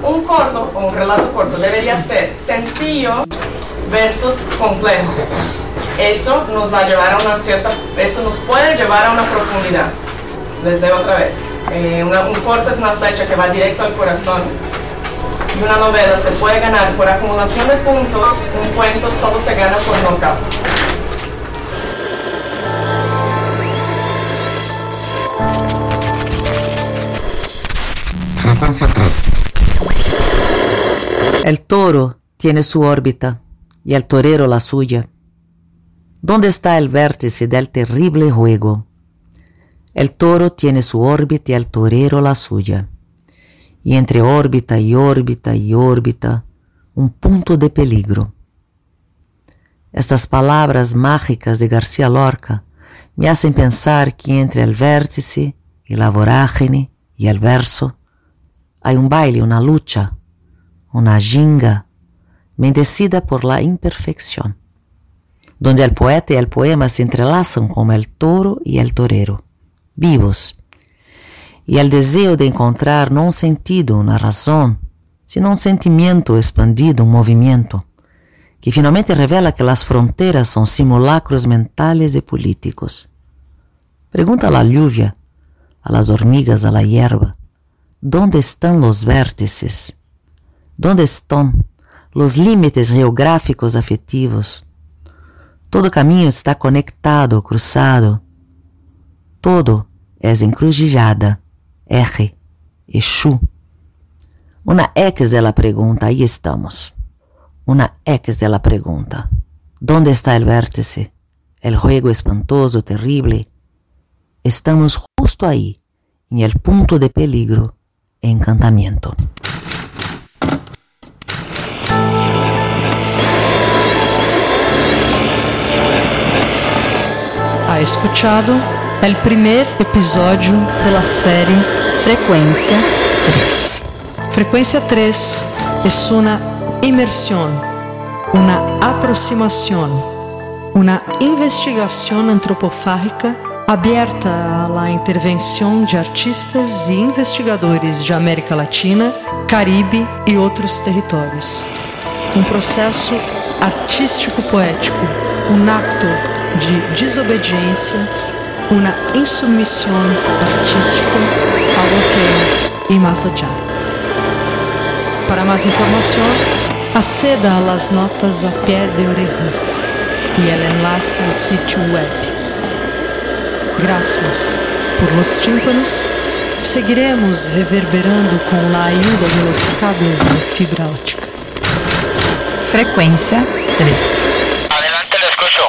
Un corto o un relato corto debería ser sencillo versus complejo. Eso nos va a llevar a una cierta, eso nos puede llevar a una profundidad. Les leo otra vez. Eh, un corto es una flecha que va directo al corazón. Y una novela se puede ganar por acumulación de puntos, un cuento solo se gana por knockout. Frecuencia 3. El toro tiene su órbita y el torero la suya. ¿Dónde está el vértice del terrible juego? El toro tiene su órbita y el torero la suya. Y entre órbita y órbita y órbita, un punto de peligro. Estas palabras mágicas de García Lorca me hacen pensar que entre el vértice y la vorágine y el verso hay un baile, una lucha, una ginga bendecida por la imperfección, donde el poeta y el poema se entrelazan como el toro y el torero, vivos, e ao desejo de encontrar não um sentido, uma razão, sino um sentimento expandido, um movimento, que finalmente revela que as fronteiras são simulacros mentais e políticos. Pergunta à lluvia, às hormigas, à hierba, onde estão os vértices? Onde estão os límites geográficos afetivos? Todo caminho está conectado, cruzado. Todo é encrujilhada eje, Exu. Una X de la pregunta, ahí estamos. Una X de la pregunta. ¿Dónde está el vértice? El juego espantoso, terrible. Estamos justo ahí, en el punto de peligro e encantamiento. Ha escuchado el primer episodio de la serie Frecuencia 3. Frecuencia 3 es una inmersión, una aproximación, una investigación antropofágica abierta a la intervención de artistas e investigadores de América Latina, Caribe e outros territórios. Um processo artístico-poético, um acto de desobediência, uma insubmissão artística e mais allá. Para mais informação, aceda a las notas a pé de orejas e el enlace al sitio web. Gracias por los tímpanos. Seguiremos reverberando com la ayuda de los cables de fibra óptica. Frecuencia 3. Adelante, lo escucho.